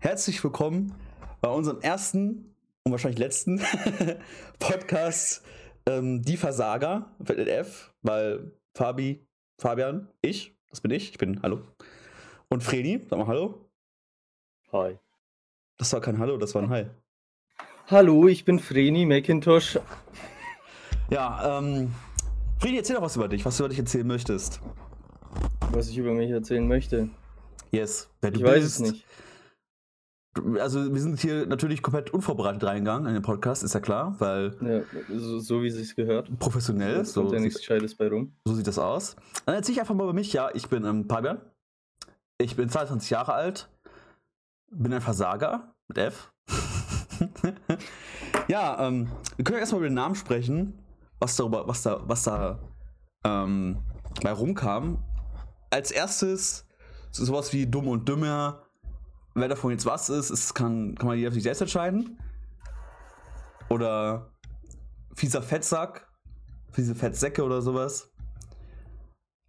herzlich willkommen bei unserem ersten und wahrscheinlich letzten Podcast ähm, Die Versager mit F, weil Fabi, Fabian, ich, das bin ich, ich bin Hallo. Und Fredi, sag mal Hallo. Hi. Das war kein Hallo, das war ein Hi. Hallo, ich bin Vreni McIntosh. Ja, ähm, Fredi, erzähl doch was über dich, was du über dich erzählen möchtest. Was ich über mich erzählen möchte. Yes, wer du ich weiß bist. es nicht. Also wir sind hier natürlich komplett unvorbereitet reingegangen in den Podcast, ist ja klar, weil Ja, so, so wie es sich gehört. professionell, so, kommt ja nichts Gescheites bei rum. so sieht das aus. Dann erzähle ich einfach mal über mich. Ja, ich bin ähm, Fabian. Ich bin 22 Jahre alt. Bin ein Versager mit F. ja, ähm, wir können ja erstmal über den Namen sprechen, was darüber, was da, was da ähm, bei rumkam. Als erstes so sowas wie dumm und dümmer. Wer davon jetzt was ist, es kann, kann man jeder für sich selbst entscheiden. Oder fieser Fettsack, fiese Fettsäcke oder sowas.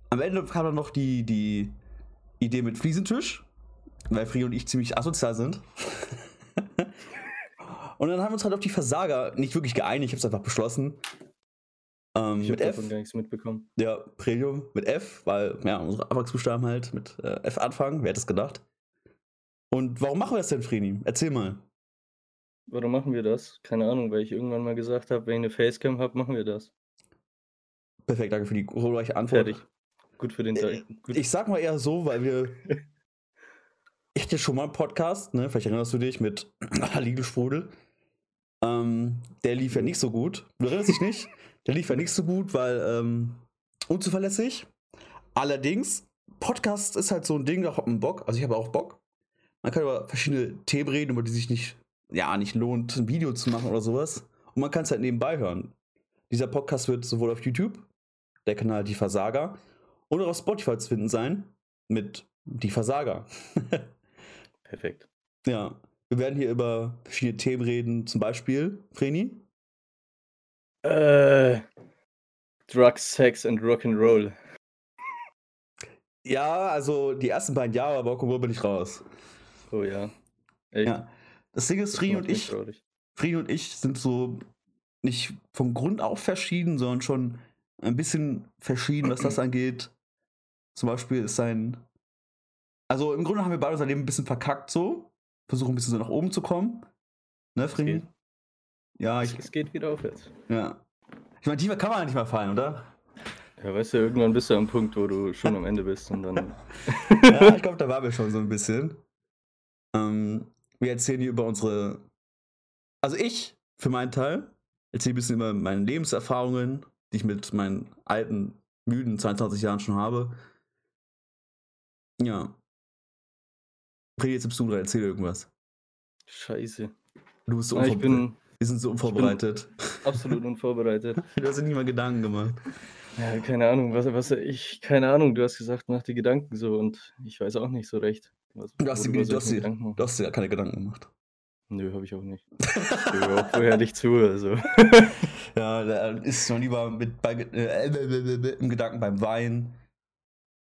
Am Ende kam dann noch die, die Idee mit Fliesentisch, weil Fri und ich ziemlich asozial sind. und dann haben wir uns halt auf die Versager nicht wirklich geeinigt, ich habe es einfach beschlossen. Ähm, Ich mit habe F. davon gar nichts mitbekommen. Ja, Premium mit F, weil ja, unsere Anfangsbuchstaben halt mit äh, F anfangen. Wer hätte es gedacht? Und warum machen wir das denn, Freni? Erzähl mal. Warum machen wir das? Keine Ahnung, weil ich irgendwann mal gesagt habe, wenn ich eine Facecam habe, machen wir das. Perfekt, danke für die glorreiche Antwort. Fertig. Gut für den Äh, Tag. Gut. Ich sag mal eher so, weil wir. Ich hatte schon mal einen Podcast, ne? Vielleicht erinnerst du dich mit Lidl-Sprudel. Ähm, der lief ja nicht so gut. Du erinnerst dich nicht? Der lief ja nicht so gut, weil ähm, unzuverlässig. Allerdings, Podcast ist halt so ein Ding, da hat man Bock. Also ich habe auch Bock. Man kann über verschiedene Themen reden, über die sich nicht, ja, nicht lohnt, ein Video zu machen oder sowas. Und man kann es halt nebenbei hören. Dieser Podcast wird sowohl auf YouTube, der Kanal Die Versager, und auch auf Spotify zu finden sein mit Die Versager. Perfekt. ja, wir werden hier über verschiedene Themen reden, zum Beispiel, Vreni. Äh, Drugs, Sex and Rock'n'Roll. Ja, also die ersten beiden Jahre, aber Rock'n'Roll bin ich raus. Oh ja. Echt? Ja. Das Ding ist, macht und ich, traurig. Frieden und ich sind so nicht von Grund auf verschieden, sondern schon ein bisschen verschieden, was das angeht. Zum Beispiel ist sein. Also im Grunde haben wir beide unser Leben ein bisschen verkackt so. Versuchen ein bisschen so nach oben zu kommen. Ne, Frieden? Ja, Es, ich. es geht wieder aufwärts. Ja. Ich meine, tiefer kann man nicht mehr fallen, oder? Ja, weißt du, irgendwann bist du am Punkt, wo du schon am Ende bist und dann. ja, ich glaube, da waren wir schon so ein bisschen. Ähm, wir erzählen hier über unsere. Also ich, für meinen Teil, erzähle ein bisschen über meine Lebenserfahrungen, die ich mit meinen alten, müden 22 Jahren schon habe. Ja. Rede jetzt du dran, erzähl irgendwas. Scheiße. Du bist so Ah, ich unvorbereitet. bin Wir sind so unvorbereitet. absolut unvorbereitet. Du hast dir nicht mal Gedanken gemacht. Ja, keine Ahnung, was, was ich, keine Ahnung, du hast gesagt, mach dir Gedanken so und ich weiß auch nicht so recht. Was, Du hast, du, hast du hast dir keine Gedanken gemacht. Nö, habe ich auch nicht. Ich höre auch vorher nicht zu, also. Ja, der ist schon lieber mit bei, äh, äh, im Gedanken beim Wein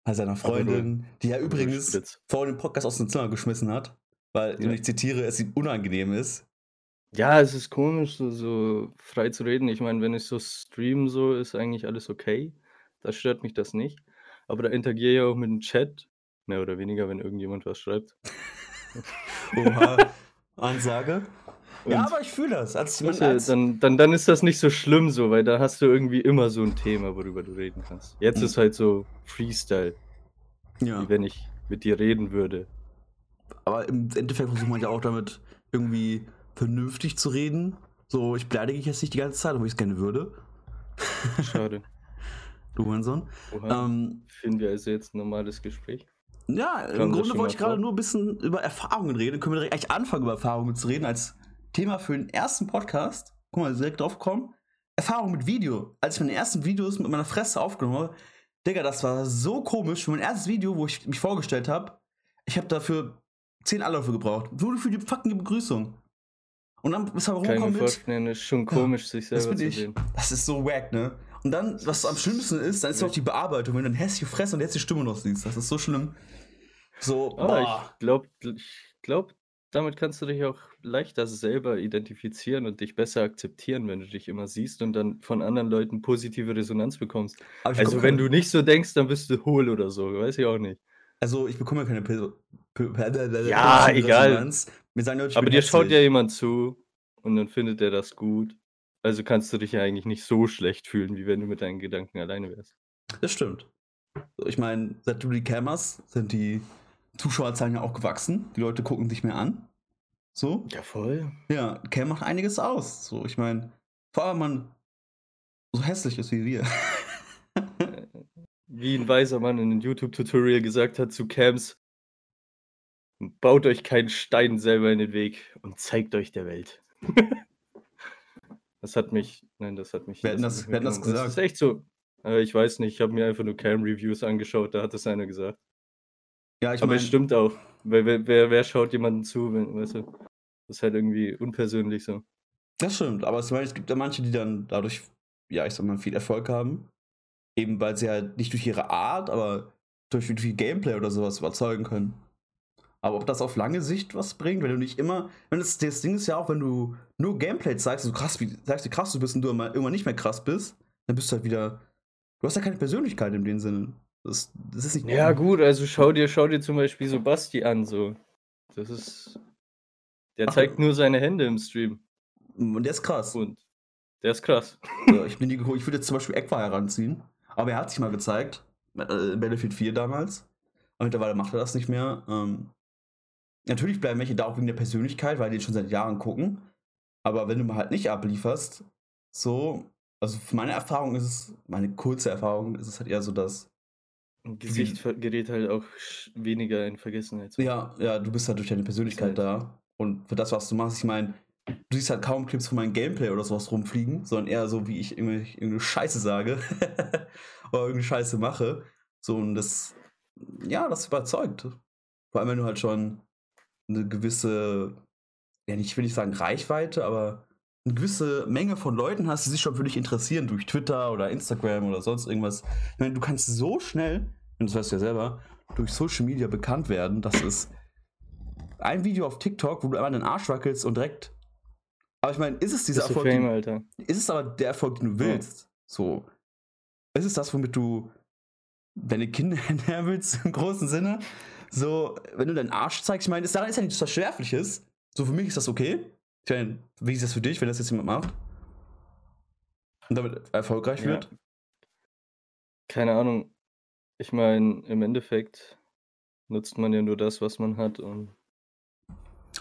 bei seiner Freundin, die er übrigens vor dem Podcast aus dem Zimmer geschmissen hat, weil, Ja. ich zitiere, es ihm unangenehm ist. Ja, es ist komisch, so, so frei zu reden. Ich meine, wenn ich so stream, so ist eigentlich alles okay. Da stört mich das nicht. Aber da interagiere ich ja auch mit dem Chat, mehr oder weniger, wenn irgendjemand was schreibt. Oha, Ansage. ja, Und aber ich fühle das. Als, als, dann, dann, dann ist das nicht so schlimm so, weil da hast du irgendwie immer so ein Thema, worüber du reden kannst. Jetzt Mhm. ist halt so Freestyle, ja, wie wenn ich mit dir reden würde. aber im Endeffekt versucht man ja auch damit irgendwie vernünftig zu reden. So, ich beleidige dich jetzt nicht die ganze Zeit, obwohl ich es gerne würde. Schade. Du Hurensohn. Ähm, Finden wir also jetzt ein normales Gespräch? Ja, im das Grunde wollte ich gerade nur ein bisschen über Erfahrungen reden. Können wir direkt eigentlich anfangen, über Erfahrungen zu reden, als Thema für den ersten Podcast. Guck mal, direkt drauf kommen. Erfahrung mit Video. Als ich meine ersten Videos mit meiner Fresse aufgenommen habe, Digga, das war so komisch. Für mein erstes Video, wo ich mich vorgestellt habe, ich habe dafür zehn Anläufe gebraucht. Nur für die fucking Begrüßung. Und dann ist mir rumgekommen mit, vorstellen, ist schon komisch, sich das selber zu sehen. Das ist so wack, ne? Und dann, was am schlimmsten ist, dann ist noch die Bearbeitung, wenn du eine hässliche Fresse und jetzt die Stimme noch siehst. Das ist so schlimm. So, Aber boah. ich glaube, ich glaub, damit kannst du dich auch leichter selber identifizieren und dich besser akzeptieren, wenn du dich immer siehst und dann von anderen Leuten positive Resonanz bekommst. Also, wenn du nicht so denkst, dann bist du hohl oder so, weiß ich auch nicht. also, ich bekomme keine Pil Ja, egal. Resonanz. Mir sagen Leute, Aber dir schaut ja hässlich. jemand zu und dann findet er das gut. Also, kannst du dich ja eigentlich nicht so schlecht fühlen, wie wenn du mit deinen Gedanken alleine wärst. Das stimmt. Ich meine, seit du die Cam hast, sind die Zuschauerzahlen ja auch gewachsen. Die Leute gucken dich mehr an. So. Ja, voll. Ja, Cam macht einiges aus. So, ich meine, vor allem, wenn man so hässlich ist wie wir. Wie ein weiser Mann in 'nem YouTube-Tutorial gesagt hat zu Cams: „Baut euch keinen Stein selber in den Weg und zeigt euch der Welt.“ Das hat mich nein, das hat mich Wer hat das wer hat das mitgenommen. Das ist gesagt? echt so. Äh, ich weiß nicht, ich habe mir einfach nur Cam-Reviews angeschaut, da hat das einer gesagt. Ja, ich Aber es meine stimmt auch, weil wer wer wer schaut jemandem zu, wenn weißt du? Das ist halt irgendwie unpersönlich so. Das stimmt, aber ich meine, es gibt ja manche, die dann dadurch, ja, ich sag mal, viel Erfolg haben. Eben weil sie halt nicht durch ihre Art, aber durch durch ihr Gameplay oder so was überzeugen können. Aber ob das auf lange Sicht was bringt, wenn du nicht immer wenn das das Ding ist ja auch, wenn du nur Gameplay zeigst, so krass wie zeigst, wie krass du bist und du immer irgendwann nicht mehr krass bist, dann bist du halt wieder du hast ja keine Persönlichkeit in dem Sinne. Das das ist nicht Ja gut, also schau dir schau dir zum Beispiel so Basti an so. Das ist der Ach, zeigt äh nur seine Hände im Stream. Und der ist krass. Und der ist krass. Ja, ich bin geguckt. Ich würde jetzt zum Beispiel Equa heranziehen. Aber er hat sich mal gezeigt. Äh, Battlefield 4 damals. Aber mittlerweile macht er das nicht mehr. Ähm, natürlich bleiben welche da auch wegen der Persönlichkeit, weil die schon seit Jahren gucken. Aber wenn du mal halt nicht ablieferst, so, also für meine Erfahrung ist es, meine kurze Erfahrung ist es halt eher so, dass. Gesicht Wie, gerät halt auch weniger in Vergessenheit ja, ja, du bist halt durch deine Persönlichkeit halt da. Und für das, was du machst, ich meine, du siehst halt kaum Clips von meinem Gameplay oder sowas rumfliegen, sondern eher so, wie ich irgendeine Scheiße sage oder irgendeine Scheiße mache. So, und das, ja, das überzeugt. Vor allem, wenn du halt schon eine gewisse, ja, ich will nicht sagen Reichweite, aber eine gewisse Menge von Leuten hast, die sich schon für dich interessieren, durch Twitter oder Instagram oder sonst irgendwas. Ich meine, du kannst so schnell, und das weißt du ja selber, durch Social Media bekannt werden, dass es ein Video auf TikTok, wo du einmal den Arsch wackelst und direkt. Aber ich meine, ist es dieser Erfolg, Fame, den, ist es aber der Erfolg, den du Ja. willst? So. Ist es das, womit du deine Kinder ernähren willst, im großen Sinne? So, wenn du deinen Arsch zeigst, ich meine, ist, daran ist ja nichts Verschwerfliches. So, für mich ist das okay. Ich meine, wie ist das für dich, wenn das jetzt jemand macht? Und damit erfolgreich Ja. wird? Keine Ahnung. Ich meine, im Endeffekt nutzt man ja nur das, was man hat, um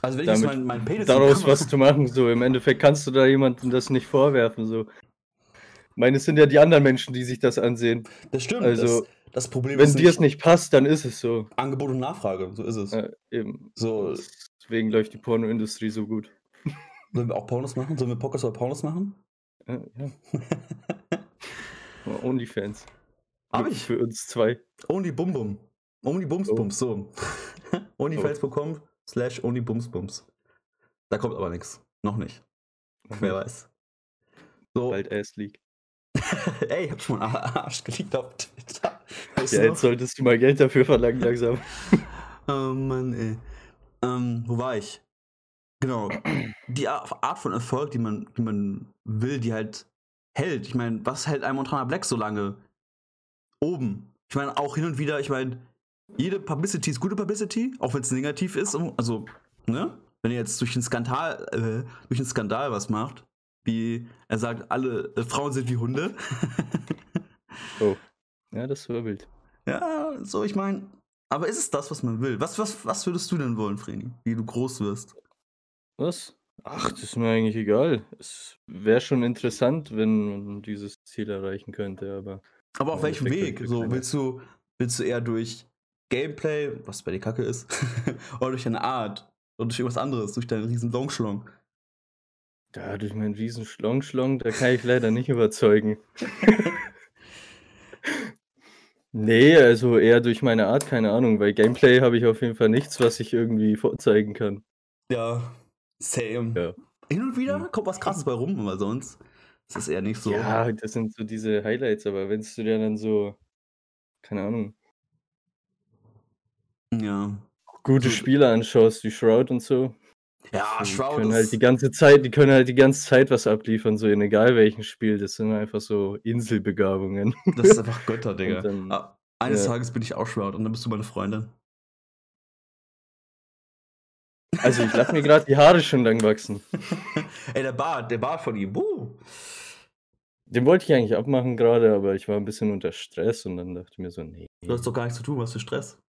Also, wenn ich jetzt damit meinen mein Penis daraus was zu machen, so. Im Endeffekt kannst du da jemandem das nicht vorwerfen, so. Ich meine, es sind ja die anderen Menschen, die sich das ansehen. Das stimmt. Also, das, das Problem wenn ist dir es nicht passt, dann ist es so. Angebot und Nachfrage. So ist es. Ja, eben. So, Deswegen läuft die Pornoindustrie so gut. sollen wir auch Pornos machen? Sollen wir Podcast über Pornos machen? Ja, ja. Onlyfans. Hab ich. für uns zwei. Only Bum Bum. Only Bums Oh. Bums, so. Onlyfans.com slash Only Bums Bums. Da kommt aber nichts. Noch nicht. Noch Wer weiß. So. Bald Ass League. Ey, ich hab schon mal Arsch geleakt auf Twitter. Weißt Ja, jetzt solltest du mal Geld dafür verlangen, langsam. Oh Mann, ey. Ähm, wo war ich? Genau. Die Ar- Art von Erfolg, die man, die man will, die halt hält. Ich meine, was hält ein Montana Black so lange oben? Ich meine, auch hin und wieder, ich meine, jede Publicity ist gute Publicity, auch wenn es negativ ist. Also, ne? Wenn ihr jetzt durch den Skandal, äh, durch den Skandal was macht, wie er sagt, alle äh, Frauen sind wie Hunde. Oh. Ja, das war wild. Ja, so, ich meine, aber ist es das, was man will? Was, was, was würdest du denn wollen, Vreni? Wie du groß wirst? Was? Ach, das ist mir eigentlich egal. Es wäre schon interessant, wenn man dieses Ziel erreichen könnte, aber Aber auf welchem Weg? So, keine- willst du, willst du eher durch Gameplay, was bei dir Kacke ist, oder durch deine Art? Oder durch irgendwas anderes, durch deinen riesen Longschlong? Da durch meinen riesen Schlong-Schlong, da kann ich leider nicht überzeugen. Nee, also eher durch meine Art, keine Ahnung. Bei Gameplay habe ich auf jeden Fall nichts, was ich irgendwie vorzeigen kann. Ja, same. Ja. Hin und wieder Hm. kommt was krasses bei rum, aber sonst ist es eher nicht so. Ja, das sind so diese Highlights, aber wenn du dir dann so, keine Ahnung, Ja. gute So- Spiele anschaust, wie Shroud und so. Ja, die Shroud können ist- halt die ganze Zeit, die können halt die ganze Zeit was abliefern, so in egal welchem Spiel. Das sind einfach so Inselbegabungen. Das ist einfach Götter, Digga. Dann- Ah, eines ja. Tages bin ich auch Shroud und dann bist du meine Freundin. Also ich lasse mir gerade die Haare schon lang wachsen. Ey, der Bart, der Bart von ihm. Buh. Den wollte ich eigentlich abmachen gerade, aber ich war ein bisschen unter Stress und dann dachte ich mir so, nee. Du hast doch gar nichts zu tun, was für Stress.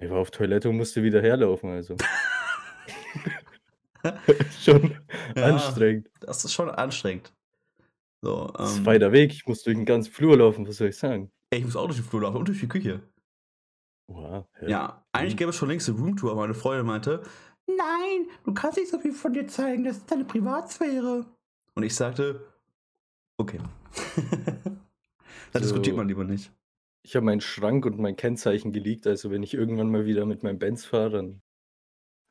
Ich war auf Toilette und musste wieder herlaufen, also. schon Ja. anstrengend. Das ist schon anstrengend. So, Das ist ähm, weiter Weg, ich muss durch den ganzen Flur laufen, was soll ich sagen? ey, ich muss auch durch den Flur laufen und durch die Küche. Wow, Ja, eigentlich Mhm. gäbe es schon längst eine Roomtour, aber meine Freundin meinte, nein, du kannst nicht so viel von dir zeigen, das ist deine Privatsphäre. Und ich sagte, okay. da So. diskutiert man lieber nicht. Ich habe meinen Schrank und mein Kennzeichen geleakt, also wenn ich irgendwann mal wieder mit meinem Benz fahre, dann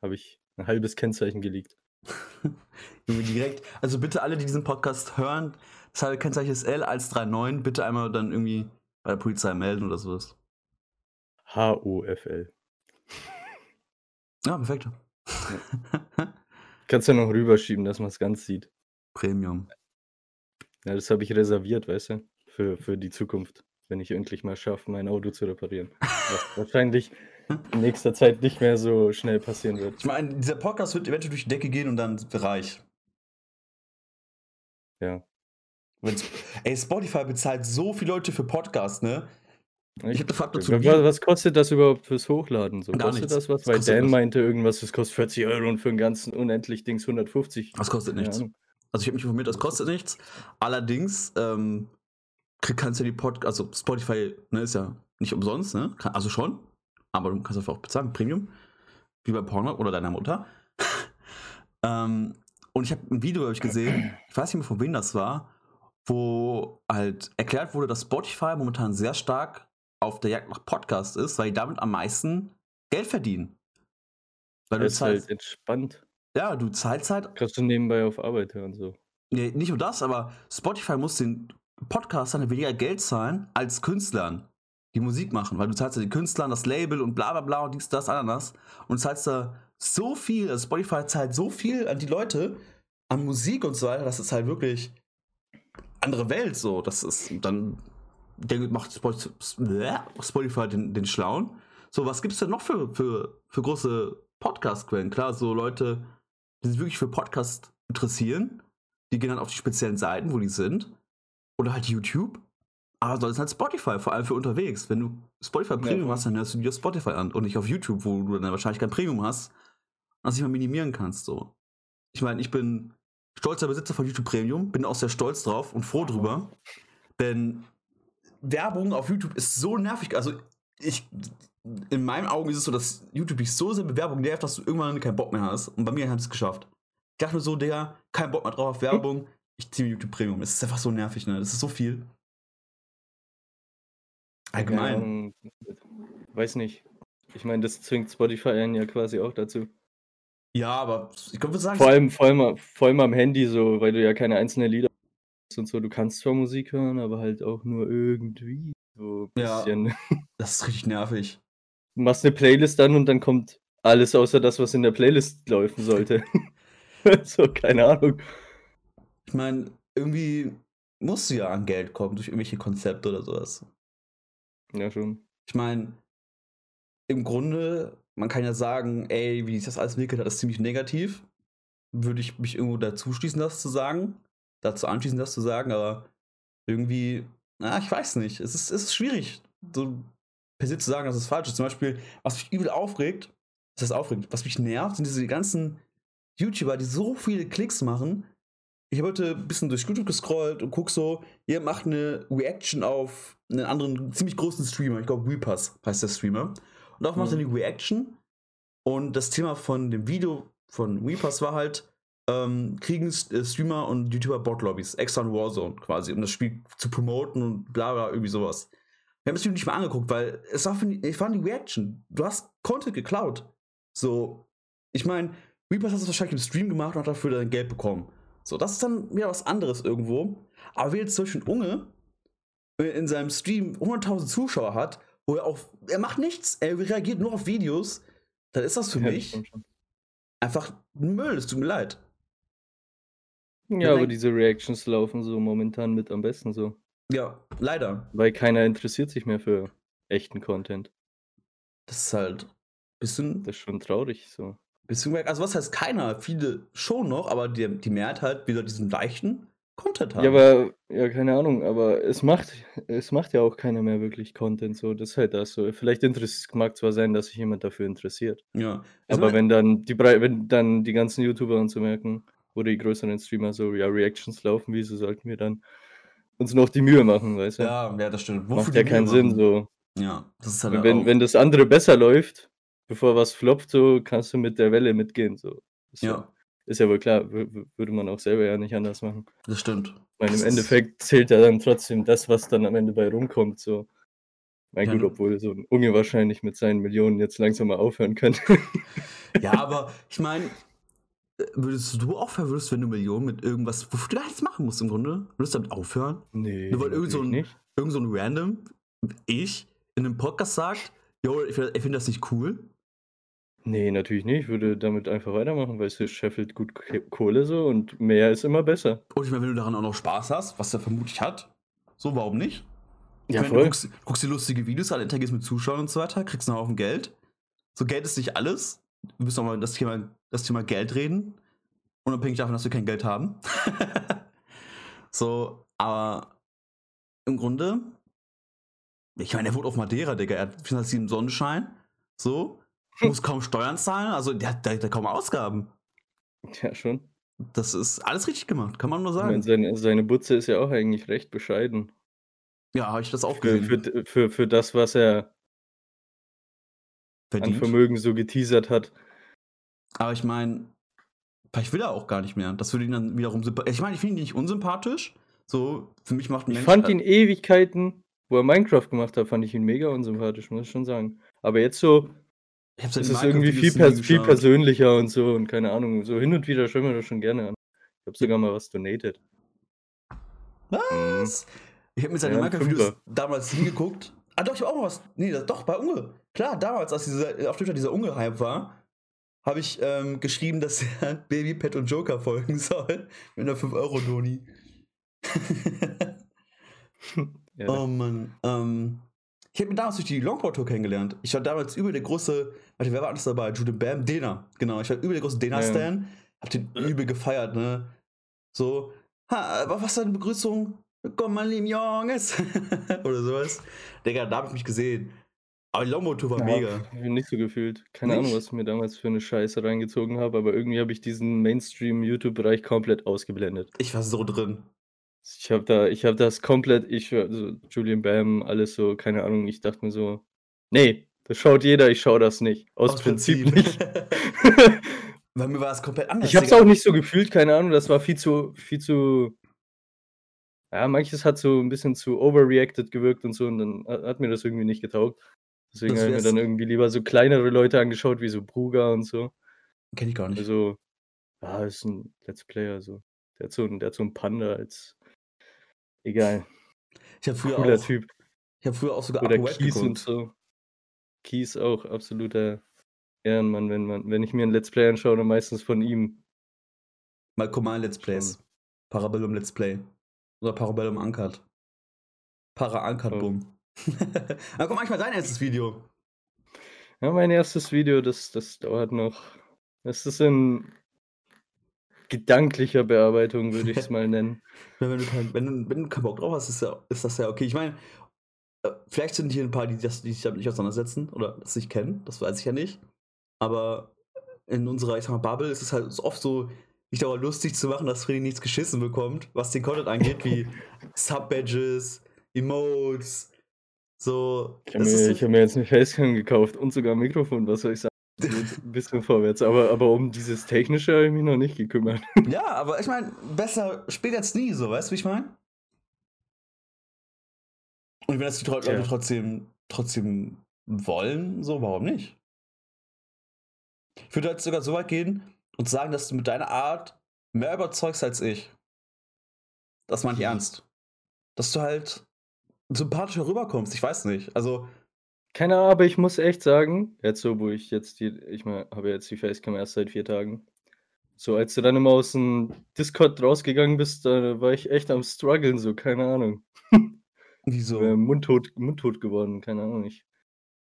habe ich ein halbes Kennzeichen. Junge, direkt, also bitte alle, die diesen Podcast hören, das halbe Kennzeichen ist L als 39, bitte einmal dann irgendwie bei der Polizei melden oder sowas. H-O-F-L. Ja, perfekt. Kannst ja noch rüberschieben, dass man es ganz sieht. Premium. Ja, das habe ich reserviert, weißt du, für, für die Zukunft, wenn ich endlich mal schaffe, mein Auto zu reparieren. Wahrscheinlich in nächster Zeit nicht mehr so schnell passieren wird. Ich meine, dieser Podcast wird eventuell durch die Decke gehen und dann reich. Ja. Wenn's, ey, Spotify bezahlt so viele Leute für Podcasts, ne? Ich hab dazu, was, wie- was kostet das überhaupt fürs Hochladen? So, Gar kostet nichts. das was? Das Weil Dan was. meinte irgendwas, das kostet 40 Euro und für einen ganzen unendlich Dings 150. Das kostet Keine nichts. Ahnung. Also ich habe mich informiert, das kostet nichts. Allerdings ähm, kannst du die Podcast, also Spotify ne, ist ja nicht umsonst, ne? Also schon, aber du kannst dafür auch bezahlen, Premium, wie bei Pornhub oder deiner Mutter. ähm, und ich habe ein Video hab ich gesehen, ich weiß nicht mehr von wem das war, wo halt erklärt wurde, dass Spotify momentan sehr stark auf der Jagd nach Podcast ist, weil die damit am meisten Geld verdienen. Weil du Das ist zahlst, halt entspannt. ja, du zahlst halt Kannst du nebenbei auf Arbeit hören. So. Nee, nicht nur das, aber Spotify muss den Podcastern weniger Geld zahlen als Künstlern, die Musik machen, weil du zahlst ja den Künstlern das Label und bla bla bla und dies, das, Ananas und zahlst da so viel, also Spotify zahlt so viel an die Leute, an Musik und so weiter, das ist halt wirklich andere Welt so. Das ist dann, der macht Spot- Spotify den, den Schlauen. So, was gibt's denn noch für, für, für große Podcast-Quellen? Klar, so Leute, die sich wirklich für Podcast interessieren, die gehen dann auf die speziellen Seiten, wo die sind. Oder halt YouTube. Aber sonst halt Spotify, vor allem für unterwegs. Wenn du Spotify Premium voll. hast, dann hörst du dir Spotify an und nicht auf YouTube, wo du dann wahrscheinlich kein Premium hast das nicht mal minimieren kannst. So. Ich meine, ich bin stolzer Besitzer von YouTube Premium, bin auch sehr stolz drauf und froh drüber. Denn Werbung auf YouTube ist so nervig. Also, ich, in meinen Augen ist es so, dass YouTube dich so sehr mit Werbung nervt, dass du irgendwann keinen Bock mehr hast. Und bei mir haben sie es geschafft. Ich dachte mir so, Digga, kein Bock mehr drauf auf Werbung. Ich ziehe mir YouTube Premium. Es ist einfach so nervig, ne? Das ist so viel. Allgemein. Ja, weiß nicht. Ich meine, das zwingt Spotify einen ja quasi auch dazu. Ja, aber ich würde sagen, Vor allem, vor, allem, vor allem am Handy so, weil du ja keine einzelnen Lieder hast und so. Du kannst zwar Musik hören, aber halt auch nur irgendwie. So ein Ja. bisschen. das ist richtig nervig. Du machst eine Playlist an und dann kommt alles außer das, was in der Playlist laufen sollte. so, keine Ahnung. Ich meine, irgendwie musst du ja an Geld kommen durch irgendwelche Konzepte oder sowas. Ja, schon. Ich meine, im Grunde, man kann ja sagen, ey, wie sich das alles entwickelt hat, ist ziemlich negativ. Würde ich mich irgendwo dazu schließen, das zu sagen. Dazu anschließen, das zu sagen, aber irgendwie, na, ich weiß nicht. Es ist, es ist schwierig, so per se zu sagen, dass es falsch ist. Zum Beispiel, was mich übel aufregt, das heißt aufregt, was mich nervt, sind diese ganzen YouTuber, die so viele Klicks machen. Ich habe heute ein bisschen durch YouTube gescrollt und guck so, ihr macht eine Reaction auf einen anderen ziemlich großen Streamer. Ich glaube, Weepass heißt der Streamer. Und darauf macht er Mhm. eine Reaction. Und das Thema von dem Video von Weepass war halt, ähm, kriegen äh, Streamer und YouTuber Bot-Lobbys, extra in Warzone quasi, um das Spiel zu promoten und bla bla, irgendwie sowas. Wir haben das Video nicht mal angeguckt, weil es war, für die, es war die Reaction. Du hast Content geklaut. So, ich meine, Reapers hat es wahrscheinlich im Stream gemacht und hat dafür dann Geld bekommen. So, das ist dann wieder was anderes irgendwo. Aber wenn jetzt zum Beispiel ein Unge äh, in seinem Stream 100.000 Zuschauer hat wo er auf, er macht nichts, er reagiert nur auf Videos, dann ist das für Ja, das mich schon. einfach Müll, es tut mir leid. Ja, aber diese Reactions laufen so momentan mit am besten so. Ja, leider. Weil keiner interessiert sich mehr für echten Content. Das ist halt bisschen, Das ist schon traurig so. Bisschen, also was heißt keiner? Viele schon noch, aber die, die Mehrheit halt wieder diesen leichten Content haben. Ja, aber, ja, keine Ahnung, aber es macht, es macht ja auch keiner mehr wirklich Content so. Das ist halt das so. Vielleicht mag zwar sein, dass sich jemand dafür interessiert. ja. Also Aber wenn dann die wenn dann die ganzen YouTuber und so merken, oder die größeren Streamer so, ja, Reactions laufen, wieso sollten wir dann uns noch die Mühe machen, weißt du? ja, ja, das stimmt. Macht die ja keinen Sinn so. Ja, das ist halt Und auch- wenn, wenn das andere besser läuft, bevor was floppt, so kannst du mit der Welle mitgehen. So. Ist ja, Ist ja wohl klar, wür- wür- würde man auch selber ja nicht anders machen. das stimmt. Das im Endeffekt zählt ja dann trotzdem das, was dann am Ende bei rumkommt. So. Mein Ja, gut, obwohl so ein Unge wahrscheinlich mit seinen Millionen jetzt langsam mal aufhören könnte. Ja, aber ich meine, würdest du aufhören, würdest, wenn du Millionen mit irgendwas, wofür du gar nichts machen musst im Grunde? Würdest du damit aufhören? nee, Nur weil irgend so ein, nicht. irgend so ein random ich in einem Podcast sagt, yo, ich, ich finde das nicht cool. Nee, natürlich nicht. Ich würde damit einfach weitermachen, weil es scheffelt gut Kohle so und mehr ist immer besser. Und ich meine, wenn du daran auch noch Spaß hast, was er vermutlich hat, so warum nicht? Ich Ja, meine, du voll. guckst, guckst dir lustige Videos an, interagierst mit Zuschauern und so weiter, kriegst einen Haufen Geld. So, Geld ist nicht alles. Wir müssen auch mal das Thema, das Thema Geld reden. Unabhängig davon, dass wir kein Geld haben. so, aber im Grunde, ich meine, er wohnt auf Madeira, Digga. Er hat 407 Sonnenschein. So, muss kaum Steuern zahlen. Also, der hat, hat kaum Ausgaben. Ja, schon. Das ist alles richtig gemacht, kann man nur Ich meine, sagen. seine, seine Butze ist ja auch eigentlich recht bescheiden. Ja, habe ich das auch Für, gesehen. für, für, für das, was er an Verdient. Vermögen so geteasert hat. Aber ich meine, vielleicht will er auch gar nicht mehr. Das würde ihn dann wiederum sympathisch. Ich meine, ich finde ihn nicht unsympathisch. So, für mich macht ein Ich Mensch. fand äh, ihn Ewigkeiten, wo er Minecraft gemacht hat, fand ich ihn mega unsympathisch, muss ich schon sagen. Aber jetzt so ich hab seine ist es irgendwie viel, pers viel persönlicher und so und keine Ahnung. So hin und wieder schauen wir das schon gerne an. Ich habe sogar mal was donated. Was? Ich habe mir seine Ja, Minecraft-Videos damals nie geguckt. Ah, doch, ich habe auch noch was. Nee, das, doch, bei Unge. Klar, damals, als dieser, auf Twitter dieser Unge-Hype war, habe ich ähm, geschrieben, dass er Baby, Pet und Joker folgen soll. Mit einer 5-Euro-Doni. Ja, Oh Mann. Ähm, ich habe mir damals durch die Longboard-Tour kennengelernt. Ich war damals über der große, warte, wer war alles dabei? Jude Bam, Dena. Genau, ich war über der große Dena-Stan. Hab den übel gefeiert, ne? So, ha, was ist deine Begrüßung? Komm mal, lieben Junges. Oder sowas. Digga, da hab ich mich gesehen. Aber die Longboard-Tour war Ja, mega. Ich bin nicht so gefühlt. Keine Ahnung, Nicht? was ich mir damals für eine Scheiße reingezogen habe, aber irgendwie habe ich diesen Mainstream-YouTube-Bereich komplett ausgeblendet. Ich war so drin. Ich habe da, ich habe das komplett, ich, also Julian Bam, alles so, keine Ahnung, ich dachte mir so, nee, das schaut jeder, ich schaue das nicht. Aus, Prinzip, nicht. Bei mir war es komplett anders. ich habe es auch nicht so gefühlt, keine Ahnung, das war viel zu, viel zu, ja, manches hat so ein bisschen zu overreacted gewirkt und so und dann hat mir das irgendwie nicht getaugt. Deswegen habe ich mir dann irgendwie lieber so kleinere Leute angeschaut, wie so Bruger und so. Kenn ich gar nicht. Also, ja, ist ein Let's Player, so. Der hat so der hat so ein Panda als. Egal, ich habe früher, cooler auch, Typ. ich hab früher auch sogar Oder Upper Kies und so. Kies auch absoluter Ehrenmann, wenn man, wenn ich mir ein Let's Play anschaue, dann meistens von ihm. Mal Command Let's Plays. Parabellum Let's Play. Oder Parabellum Uncut. Para Uncut Oh. Boom. Aber komm, manchmal dein erstes Video. Ja, mein erstes Video, das, das dauert noch. Das ist in gedanklicher Bearbeitung, würde ich es mal nennen. Wenn du, kein, wenn, wenn du keinen Bock drauf hast, ist, ja, ist das ja okay. Ich meine, äh, vielleicht sind hier ein paar, die, das, die sich damit nicht auseinandersetzen oder das nicht kennen. Das weiß ich ja nicht. Aber in unserer, ich sag mal, Bubble ist es halt oft so, sich darüber lustig zu machen, dass Freddy nichts geschissen bekommt, was den Content angeht, wie Sub-Badges, Emotes, so. Ich habe mir, ich hab mir jetzt eine Facecam gekauft und sogar ein Mikrofon, was soll ich sagen? Ein bisschen vorwärts, aber, aber um dieses Technische habe ich mich noch nicht gekümmert. Ja, aber ich meine, besser spät als nie, so, weißt du, wie ich meine? Und wenn das die Leute Ja. trotzdem, trotzdem wollen, so, warum nicht? Ich würde halt sogar so weit gehen und sagen, dass du mit deiner Art mehr überzeugst als ich. Das meine ich ernst. Dass du halt sympathischer rüberkommst, ich weiß nicht. Also, Keine Ahnung, aber ich muss echt sagen, jetzt so, wo ich jetzt die ich meine, habe jetzt die Facecam erst seit 4 Tagen. So, als du dann immer aus'm Discord rausgegangen bist, da war ich echt am struggeln, so, keine Ahnung. Wieso? Äh, mundtot mundtot geworden, keine Ahnung. Ich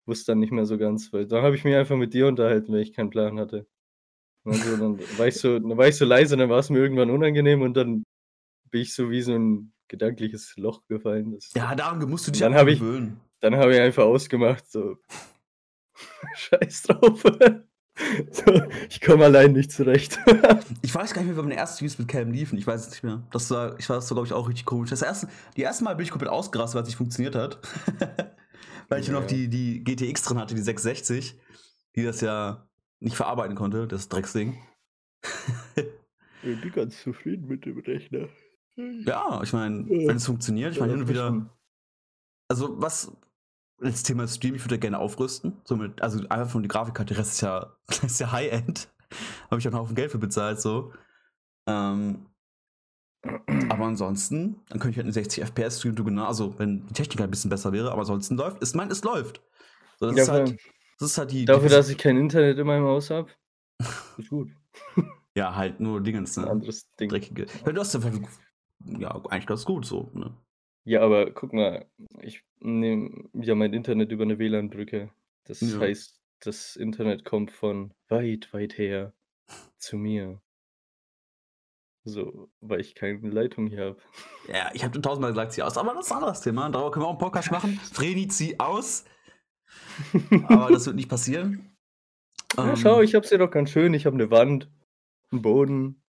wusste dann nicht mehr so ganz, weil da habe ich mich einfach mit dir unterhalten, weil ich keinen Plan hatte. Also, dann war ich so dann war ich so leise, dann war's mir irgendwann unangenehm und dann bin ich so wie so 'n gedankliches Loch gefallen. Das Ja, daran musst du dich dann habe ich gewöhnen. Dann habe ich einfach ausgemacht, so Scheiß drauf. So, ich komme allein nicht zurecht. Ich weiß gar nicht mehr, wie meine ersten Streams mit Cam liefen. Ich weiß es nicht mehr. Das war, ich war das, glaube ich, auch richtig komisch. Das erste, die erste Mal bin ich komplett ausgerastet, weil es nicht funktioniert hat. weil ich Ja. noch die, die GTX drin hatte, die 660, die das ja nicht verarbeiten konnte, das Drecksding. Ich bin ganz zufrieden mit dem Rechner. Ja, ich meine, wenn es funktioniert, ich meine, hin und wieder. Also, was. Das Thema Stream, ich würde ja gerne aufrüsten. Somit, also einfach von die Grafikkarte, der Rest ist ja, ist ja High-End. Habe ich auch einen Haufen Geld für bezahlt, so. Ähm, aber ansonsten, dann könnte ich halt eine 60 FPS streamen, du genau, also wenn die Technik halt ein bisschen besser wäre, aber ansonsten läuft, ist mein, es läuft. So, das, Ja, ist halt, das ist halt die. Dafür, die, dass ich kein Internet in meinem Haus habe, ist gut. Ja, halt nur Dingens, ne? anderes Ding. Dreckige. Ja, du hast ja, ja eigentlich ganz gut so, ne? Ja, aber guck mal, ich nehme ja mein Internet über eine WLAN-Brücke. Das Ja. heißt, das Internet kommt von weit, weit her zu mir. So, weil ich keine Leitung hier habe. Ja, ich habe schon tausendmal gesagt, zieh aus, aber das ist ein anderes Thema. Darüber können wir auch einen Podcast machen. Vreni, zieh aus. Aber das wird nicht passieren. Ja, Ähm, schau, ich hab's hier doch ganz schön. Ich habe eine Wand, einen Boden.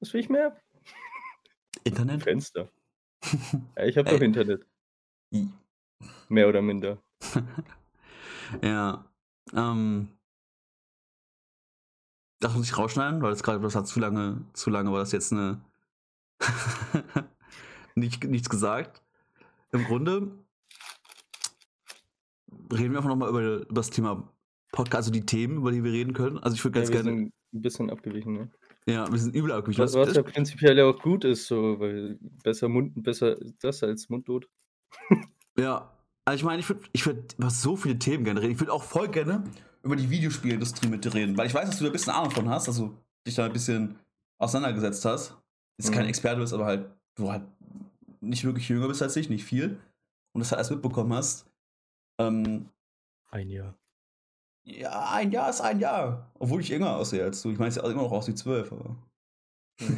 Was will ich mehr? Internet? Fenster. Ja, ich habe doch Internet. Mehr oder minder. ja. Ähm. Das muss ich rausschneiden, weil das gerade, das hat zu lange, zu lange war das jetzt eine. nicht, nichts gesagt. Im Grunde reden wir einfach nochmal über, über das Thema Podcast, also die Themen, über die wir reden können. Also ich würde Ja, ganz wir gerne. ein bisschen abgewichen, ne? Ja, wir sind übel abgewichen. Was, was ja prinzipiell ja auch gut ist, so, weil besser Mund, besser das als Mundtot. Ja, also ich meine, ich würde ich würd über so viele Themen gerne reden. Ich würde auch voll gerne über die Videospielindustrie mit dir reden, weil ich weiß, dass du da ein bisschen Ahnung von hast, also dich da ein bisschen auseinandergesetzt hast. Jetzt kein Mhm. Experte bist, aber halt, du halt nicht wirklich jünger bist als ich, nicht viel. Und das halt alles mitbekommen hast. Ähm, Ein Jahr. Ja, ein Jahr ist ein Jahr. Obwohl ich jünger aussehe als du. Ich meine, es sieht immer noch aus wie zwölf, aber.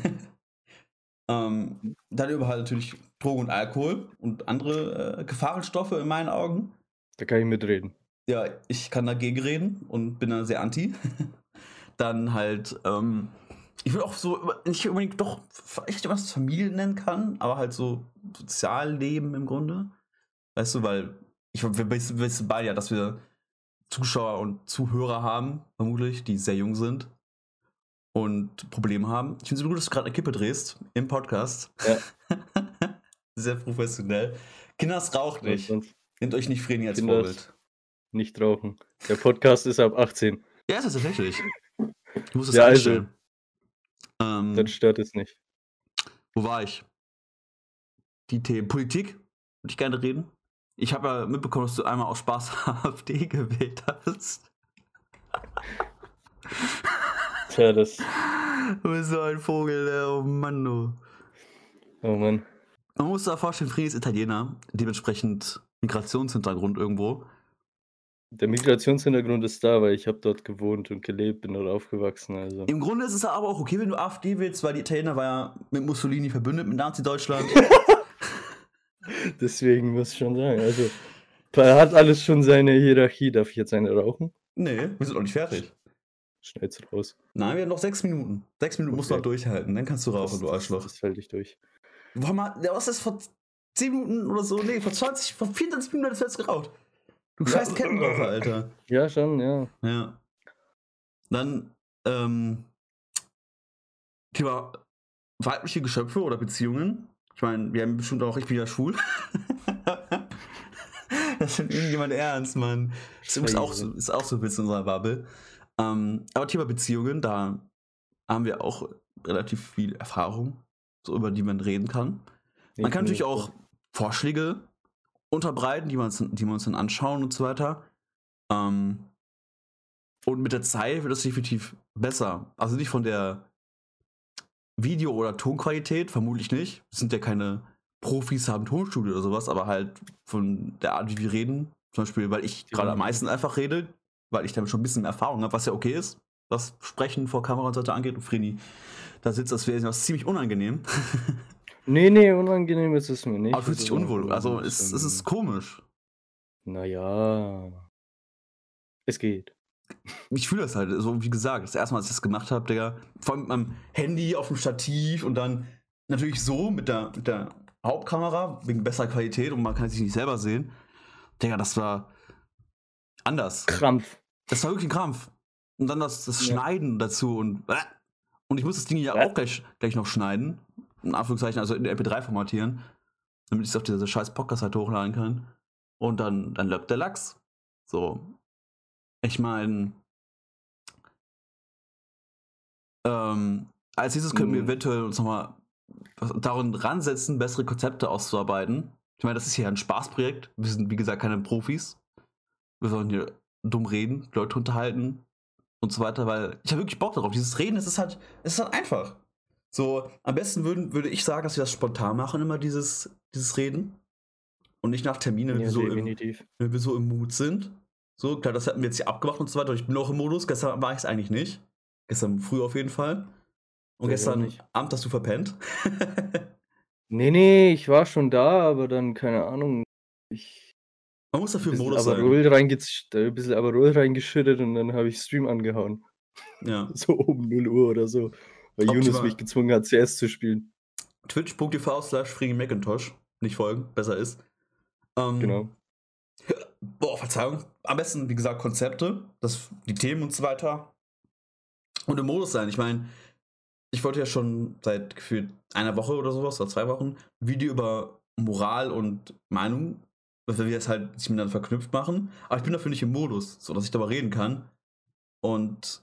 ähm, dann über halt natürlich Drogen und Alkohol und andere äh, Gefahrenstoffe in meinen Augen. Da kann ich mitreden. Ja, ich kann dagegen reden und bin da sehr anti. Dann halt, ähm, ich will auch so, nicht unbedingt doch vielleicht was Familie nennen kann, aber halt so Sozialleben im Grunde. Weißt du, weil ich wir wissen beide ja, dass wir Zuschauer und Zuhörer haben, vermutlich, die sehr jung sind und Probleme haben. Ich finde es gut, dass du gerade eine Kippe drehst im Podcast. Ja. sehr professionell. Kinders raucht nicht. Nehmt euch nicht Vreni als Kinders- Vorbild. nicht rauchen. Der Podcast ist ab 18. Ja, ist es tatsächlich. Du musst es Ja, also- einstellen. ähm, Dann stört es nicht. wo war ich? Die Themen. Politik würde ich gerne reden. Ich habe ja mitbekommen, dass du einmal aus Spaß AfD gewählt hast. Tja, das. Du bist so ein Vogel, oh Mann, du. Oh Mann. Man muss sich da vorstellen, Friedi ist Italiener, dementsprechend Migrationshintergrund irgendwo. Der Migrationshintergrund ist da, weil ich habe dort gewohnt und gelebt, bin dort aufgewachsen. Also. Im Grunde ist es aber auch okay, wenn du AfD willst, weil die Italiener war ja mit Mussolini verbündet, mit Nazi-Deutschland. Deswegen muss ich schon sagen. Also, er hat alles schon seine Hierarchie. Darf ich jetzt eine rauchen? nee, wir sind noch nicht fertig. Schneid's raus. Nein, wir haben noch sechs Minuten. Sechs Minuten musst du Okay. noch durchhalten, dann kannst du rauchen, Das- du Arschloch. Das halte ich durch. Was ist das vor 10 Minuten oder so? Nee, vor 20, vor 24 Minuten hast du jetzt geraucht. Du scheiß Ja. Kettenraucher, Alter. Ja, schon, ja. Ja. Dann, ähm, Thema weibliche Geschöpfe oder Beziehungen. Ich meine, wir haben bestimmt auch, ich bin ja schwul. das nimmt irgendjemand ernst, Mann. Das ist auch so, ist auch so ein bisschen in unserer Bubble. Ähm, aber Thema Beziehungen, da haben wir auch relativ viel Erfahrung, so über die man reden kann. Man kann natürlich auch Vorschläge unterbreiten, die die wir uns dann anschauen und so weiter. Ähm, und mit der Zeit wird es definitiv besser. Also nicht von der Video- oder Tonqualität, vermutlich nicht. Es sind ja keine Profis, haben Tonstudio oder sowas, aber halt von der Art, wie wir reden. Zum Beispiel, weil ich gerade am meisten einfach rede, weil ich damit schon ein bisschen Erfahrung habe, was ja okay ist, was Sprechen vor Kamera und so weiter angeht. Und Frini, da sitzt das wäre das ziemlich unangenehm. Nee, nee, unangenehm ist es mir nicht. Aber fühlt sich unwohl. Also es, es ist komisch. Naja. Es geht. Ich fühle das halt, so wie gesagt, das erste Mal, als ich das gemacht habe, Digga, vor allem mit meinem Handy auf dem Stativ und dann natürlich so mit der, mit der Hauptkamera, wegen besserer Qualität und man kann sich nicht selber sehen. Digga, das war anders. Krampf. Das war wirklich ein Krampf. Und dann das, das Ja. Schneiden dazu und äh, und ich muss das Ding ja Was? auch gleich, gleich noch schneiden. In Anführungszeichen, also in MP3 formatieren, damit ich es auf diese scheiß Podcast halt hochladen kann. Und dann, dann löppt der Lachs. So. Ich meine, ähm, als nächstes können wir Mhm. eventuell uns nochmal daran ransetzen, bessere Konzepte auszuarbeiten. Ich meine, das ist hier ein Spaßprojekt. Wir sind, wie gesagt, keine Profis. Wir sollen hier dumm reden, Leute unterhalten und so weiter, weil ich habe wirklich Bock darauf. Dieses Reden, es ist halt, es ist halt einfach. So, am besten würden, würde ich sagen, dass wir das spontan machen, immer dieses, dieses Reden. Und nicht nach Terminen, wenn, wir so im, wenn wir so im Mut sind. So, klar, das hatten wir jetzt hier abgemacht und so weiter. Ich bin auch im Modus. Gestern war ich es eigentlich nicht. Gestern früh auf jeden Fall. Und Ja, gestern nicht. Abend hast du verpennt. Nee, nee, ich war schon da, aber dann, keine Ahnung, ich Man muss dafür im Modus sein. Aperol äh, ein bisschen Aperol reingeschüttet und dann habe ich Stream angehauen. Ja. So um 0 Uhr oder so. Weil Optimal. Yunus mich gezwungen hat, CS zu spielen. Twitch.tv slash Macintosh. Nicht folgen, besser ist. Ähm, Genau. Boah, Verzeihung. Am besten, wie gesagt, Konzepte, das, die Themen und so weiter. Und im Modus sein. Ich meine, ich wollte ja schon seit gefühlt einer Woche oder sowas, oder zwei Wochen, Video über Moral und Meinung, dass wir das halt sich miteinander verknüpft machen. Aber ich bin dafür nicht im Modus, so dass ich darüber reden kann. Und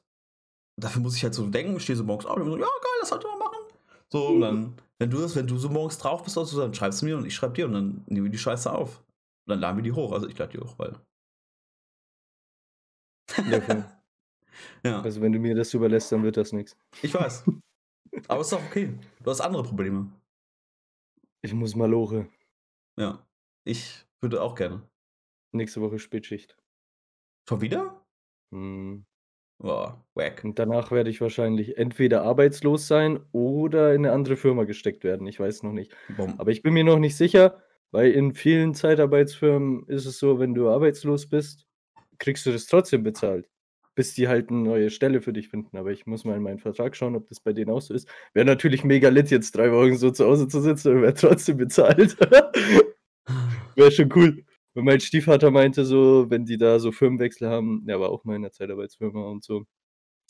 dafür muss ich halt so denken, stehe so morgens auf und so, ja, geil, das sollte man machen. So, und dann, wenn du das, wenn du so morgens drauf bist, also, dann schreibst du mir und ich schreib dir und dann nehmen wir die Scheiße auf. Und dann laden wir die hoch. Also ich lade die hoch, weil. Ja. Ja, Also wenn du mir das überlässt, dann wird das nichts. ich weiß. Aber ist doch okay. Du hast andere Probleme. Ich muss mal loche. Ja. Ich würde auch gerne. Nächste Woche Spätschicht. Schon wieder? Hm. Boah, wack. Und danach werde ich wahrscheinlich entweder arbeitslos sein oder in eine andere Firma gesteckt werden. Ich weiß noch nicht. Bom. Aber ich bin mir noch nicht sicher, weil in vielen Zeitarbeitsfirmen ist es so, wenn du arbeitslos bist, kriegst du das trotzdem bezahlt. Bis die halt eine neue Stelle für dich finden. Aber ich muss mal in meinen Vertrag schauen, ob das bei denen auch so ist. Wäre natürlich mega lit, jetzt drei Wochen so zu Hause zu sitzen und wäre trotzdem bezahlt. wäre schon cool. Und mein Stiefvater meinte so, wenn die da so Firmenwechsel haben, der war auch mal in der Zeitarbeitsfirma und so.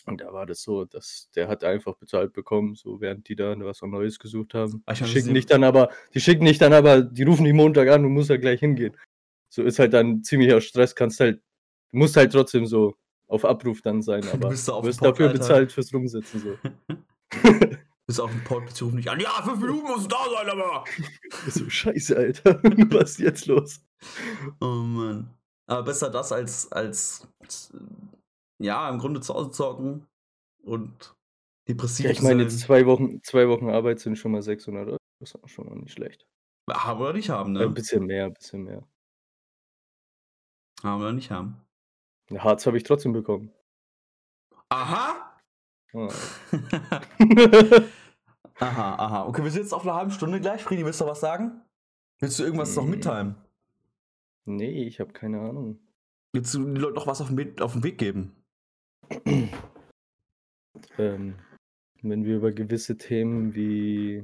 Und da war das so, dass der hat einfach bezahlt bekommen, so während die da was Neues gesucht haben. Die schicken nicht dann aber, die schicken nicht dann aber, die rufen dich Montag an, du musst ja gleich hingehen. So ist halt dann ziemlicher Stress, kannst halt, du musst halt trotzdem so auf Abruf dann sein, Du aber bist da auf du wirst dem Pott, dafür Alter. bezahlt fürs Rumsitzen so. Bist auf dem Pod, sie rufen nicht an. Ja, fünf Minuten musst du da sein, aber. so scheiße, Alter. was ist jetzt los? Oh Mann. Aber besser das als, als ja, im Grunde zu Hause zocken und depressiv Ja, ich meine, jetzt zwei Wochen, zwei Wochen Arbeit sind schon mal 600 Euro. Das ist auch schon mal nicht schlecht. Haben oder nicht haben, Äh, Ein ne? bisschen mehr, ein bisschen mehr. Haben oder nicht haben. Ja, Harz habe ich trotzdem bekommen. Aha! Ah. aha, aha. Okay, wir sind jetzt auf einer halben Stunde gleich. Friedi, willst du was sagen? Willst du irgendwas noch Mm. mitteilen? nee, ich habe keine Ahnung. Willst du den Leuten noch was auf den, Weg, auf den Weg geben? Ähm, wenn wir über gewisse Themen wie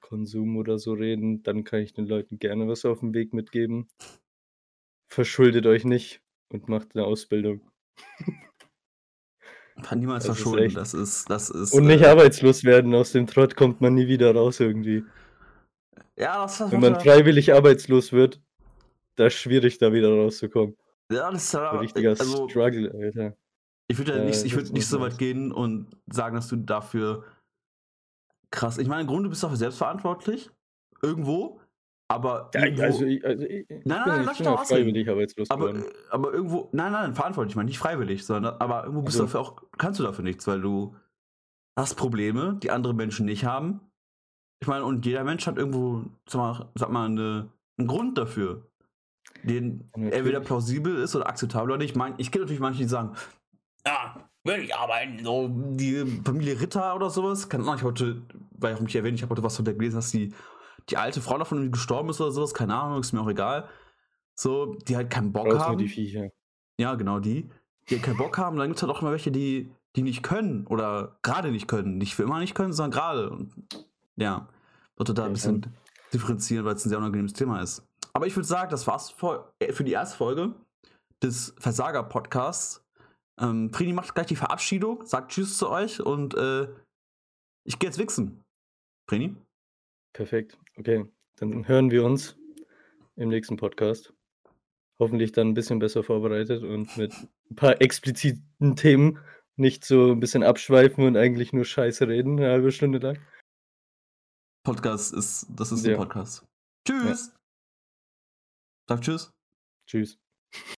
Konsum oder so reden, dann kann ich den Leuten gerne was auf den Weg mitgeben. Verschuldet euch nicht und macht eine Ausbildung. Kann niemals Das ist verschulden. echt- Das ist, das ist. Und nicht äh, arbeitslos werden. Aus dem Trott kommt man nie wieder raus irgendwie. Ja, das ist Wenn man freiwillig arbeitslos wird, da ist schwierig, da wieder rauszukommen. Ja, das ist ja. Ein richtiger Also, Struggle, Alter. Ich würde ja äh, nicht, ich das würd nicht so weit gehen und sagen, dass du dafür krass. Ich meine, im Grunde bist du dafür selbst verantwortlich. Irgendwo. Aber Ja, irgendwo, also ich also ich ich nein, nein, ich lass mich doch freiwillig arbeitslos Aber, geworden. äh, aber irgendwo, nein, nein, verantwortlich, ich meine nicht freiwillig, sondern aber irgendwo bist du so. dafür auch, kannst du dafür nichts, weil du hast Probleme, die andere Menschen nicht haben. Ich meine, und jeder Mensch hat irgendwo, sag mal, eine, einen Grund dafür, den entweder plausibel ist oder akzeptabel oder nicht. Ich, mein, ich kenne natürlich manche, die sagen, ja, will ich arbeiten, so die Familie Ritter oder sowas. Keine Ahnung, ich heute, weil ich mich erwähnt, ich habe heute was von der gelesen, dass die, die alte Frau davon gestorben ist oder sowas, keine Ahnung, ist mir auch egal. So, die halt keinen Bock nur haben. die Viecher. Ja, genau, die. Die halt keinen Bock haben. Dann gibt es halt auch immer welche, die, die nicht können oder gerade nicht können. Nicht für immer nicht können, sondern gerade. Und ja, sollte da ein bisschen differenzieren, weil es ein sehr unangenehmes Thema ist. Aber ich würde sagen, das war's für, äh, für die erste Folge des Versager-Podcasts. Ähm, Frini macht gleich die Verabschiedung, sagt Tschüss zu euch und äh, ich gehe jetzt wichsen. Frini? perfekt. Okay, dann hören wir uns im nächsten Podcast. Hoffentlich dann ein bisschen besser vorbereitet und mit ein paar expliziten Themen, nicht so ein bisschen abschweifen und eigentlich nur Scheiße reden, 'ne halbe Stunde lang. Podcast ist, das ist ein Ja. Podcast. Ja. Tschüss! Sag Tschüss. Tschüss.